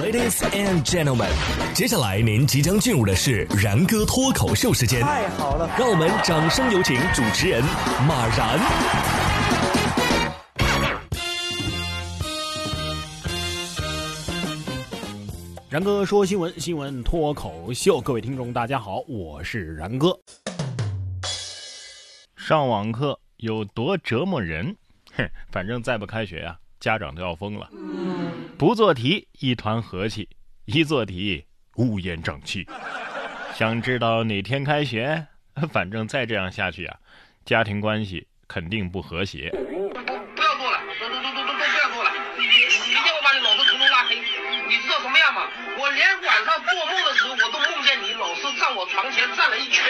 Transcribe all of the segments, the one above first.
Ladies and gentlemen，接下来您即将进入的是然哥脱口秀时间。太好了，让我们掌声有请主持人马然。然哥说新闻，新闻脱口秀，各位听众大家好，我是然哥。上网课有多折磨人？哼，反正再不开学啊，家长都要疯了。不做题一团和气，一做题乌烟瘴气。想知道哪天开学？反正再这样下去啊，家庭关系肯定不和谐。不要做了，都都都都都不要做了！你你叫我把你老子统统拉黑，你知道什么样吗？我连晚上做梦，我床前站了一圈，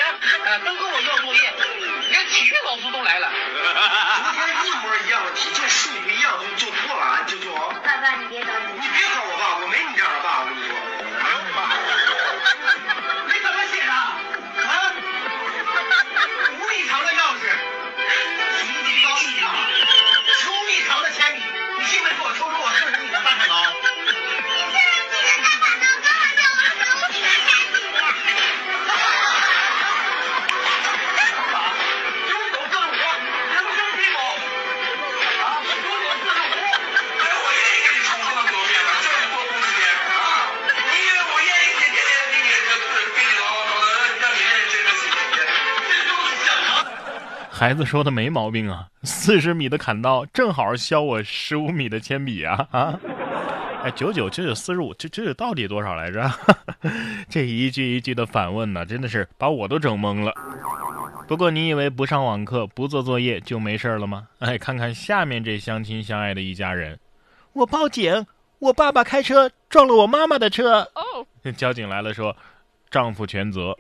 呃，都跟我要作业，连体育老师都来了。昨天一模一样的题，就数不一样就就错了，就就。爸爸，你别着急。你别管我孩子说的没毛病啊，四十米的砍刀正好削我十五米的铅笔啊啊！哎，九九九九四十五，这这到底多少来着？这一句一句的反问呢，真的是把我都整懵了。不过你以为不上网课、不做作业就没事了吗？哎，看看下面这相亲相爱的一家人，我报警，我爸爸开车撞了我妈妈的车。哦，交警来了说，丈夫全责。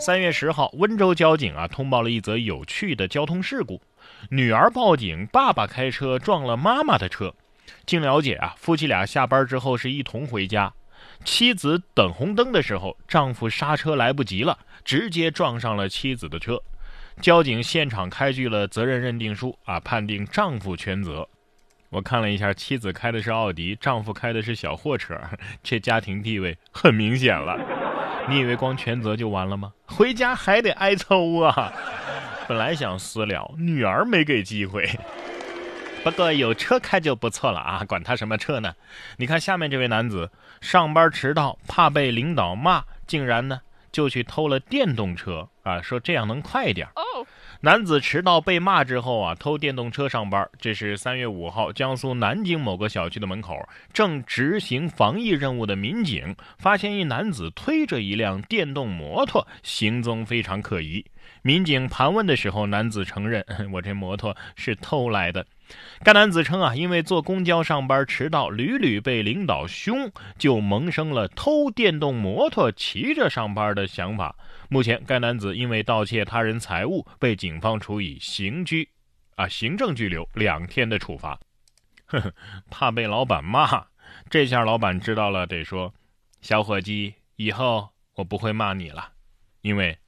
三月十号，温州交警啊通报了一则有趣的交通事故：女儿报警，爸爸开车撞了妈妈的车。经了解啊，夫妻俩下班之后是一同回家，妻子等红灯的时候，丈夫刹车来不及了，直接撞上了妻子的车。交警现场开具了责任认定书啊，判定丈夫全责。我看了一下，妻子开的是奥迪，丈夫开的是小货车，这家庭地位很明显了。你以为光全责就完了吗？回家还得挨抽啊！本来想私了，女儿没给机会。不过有车开就不错了啊，管他什么车呢？你看下面这位男子，上班迟到，怕被领导骂，竟然呢就去偷了电动车啊，说这样能快一点。男子迟到被骂之后啊，偷电动车上班。这是三月五号，江苏南京某个小区的门口，正执行防疫任务的民警发现一男子推着一辆电动摩托，行踪非常可疑。民警盘问的时候，男子承认：“ 我这摩托是偷来的。”该男子称啊，因为坐公交上班迟到，屡屡被领导凶，就萌生了偷电动摩托骑着上班的想法。目前，该男子因为盗窃他人财物，被警方处以刑拘，啊，行政拘留两天的处罚。呵呵，怕被老板骂，这下老板知道了，得说：“小伙计，以后我不会骂你了，因为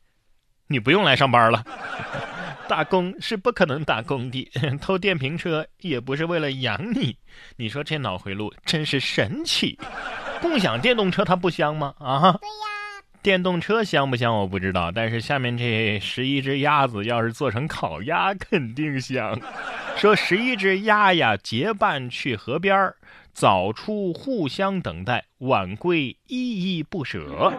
你不用来上班了。”打工是不可能打工的，偷电瓶车也不是为了养你。你说这脑回路真是神奇。共享电动车它不香吗？啊？对呀，电动车香不香我不知道，但是下面这十一只鸭子要是做成烤鸭肯定香。说十一只鸭呀结伴去河边儿，早出互相等待，晚归依依不舍。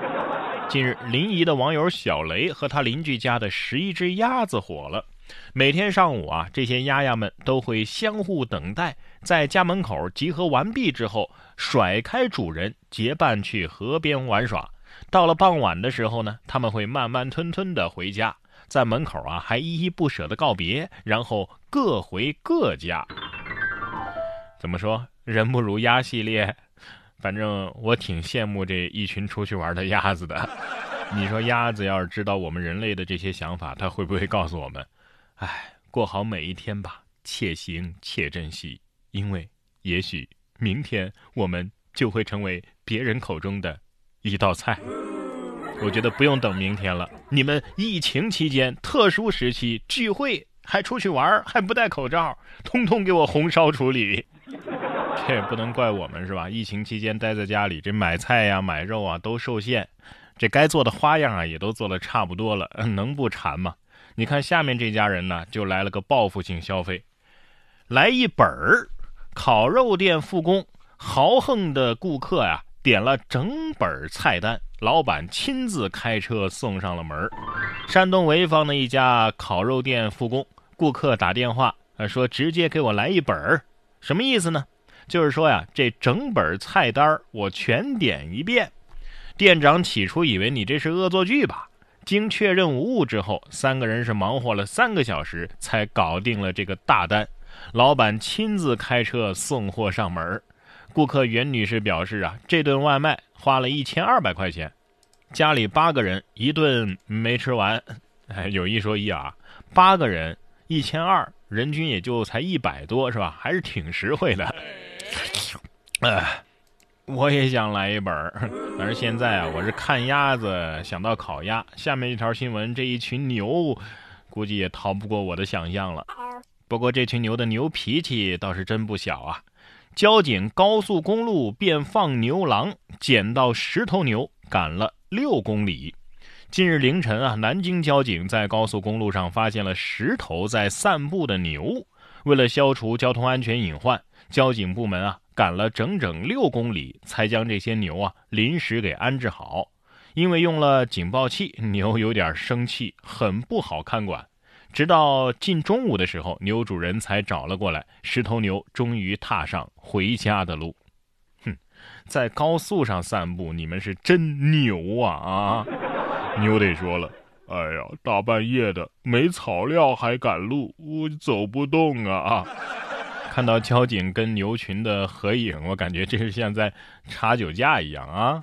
近日，临沂的网友小雷和他邻居家的十一只鸭子火了。每天上午啊，这些鸭鸭们都会相互等待，在家门口集合完毕之后，甩开主人，结伴去河边玩耍。到了傍晚的时候呢，他们会慢慢吞吞的回家，在门口啊还依依不舍的告别，然后各回各家。怎么说？人不如鸭系列。反正我挺羡慕这一群出去玩的鸭子的。你说鸭子要是知道我们人类的这些想法，它会不会告诉我们：“哎，过好每一天吧，且行且珍惜，因为也许明天我们就会成为别人口中的一道菜。”我觉得不用等明天了，你们疫情期间特殊时期聚会还出去玩还不戴口罩，通通给我红烧处理。这也不能怪我们是吧？疫情期间待在家里，这买菜呀、买肉啊都受限，这该做的花样啊也都做的差不多了，能不馋吗？你看下面这家人呢，就来了个报复性消费，来一本儿，烤肉店复工，豪横的顾客呀点了整本菜单，老板亲自开车送上了门。山东潍坊的一家烤肉店复工，顾客打电话说直接给我来一本儿，什么意思呢？就是说呀，这整本菜单我全点一遍。店长起初以为你这是恶作剧吧，经确认无误之后，三个人是忙活了三个小时才搞定了这个大单。老板亲自开车送货上门。顾客袁女士表示啊，这顿外卖花了一千二百块钱，家里八个人一顿没吃完。哎，有一说一啊，八个人一千二，人均也就才一百多，是吧？还是挺实惠的。哎，我也想来一本儿，但是现在啊，我是看鸭子想到烤鸭。下面一条新闻，这一群牛，估计也逃不过我的想象了。不过这群牛的牛脾气倒是真不小啊！交警高速公路变放牛郎，捡到十头牛，赶了六公里。近日凌晨啊，南京交警在高速公路上发现了十头在散步的牛，为了消除交通安全隐患。交警部门啊，赶了整整六公里，才将这些牛啊临时给安置好。因为用了警报器，牛有点生气，很不好看管。直到近中午的时候，牛主人才找了过来，十头牛终于踏上回家的路。哼，在高速上散步，你们是真牛啊啊！牛得说了，哎呀，大半夜的没草料还赶路，我走不动啊啊！看到交警跟牛群的合影，我感觉这是像在查酒驾一样啊！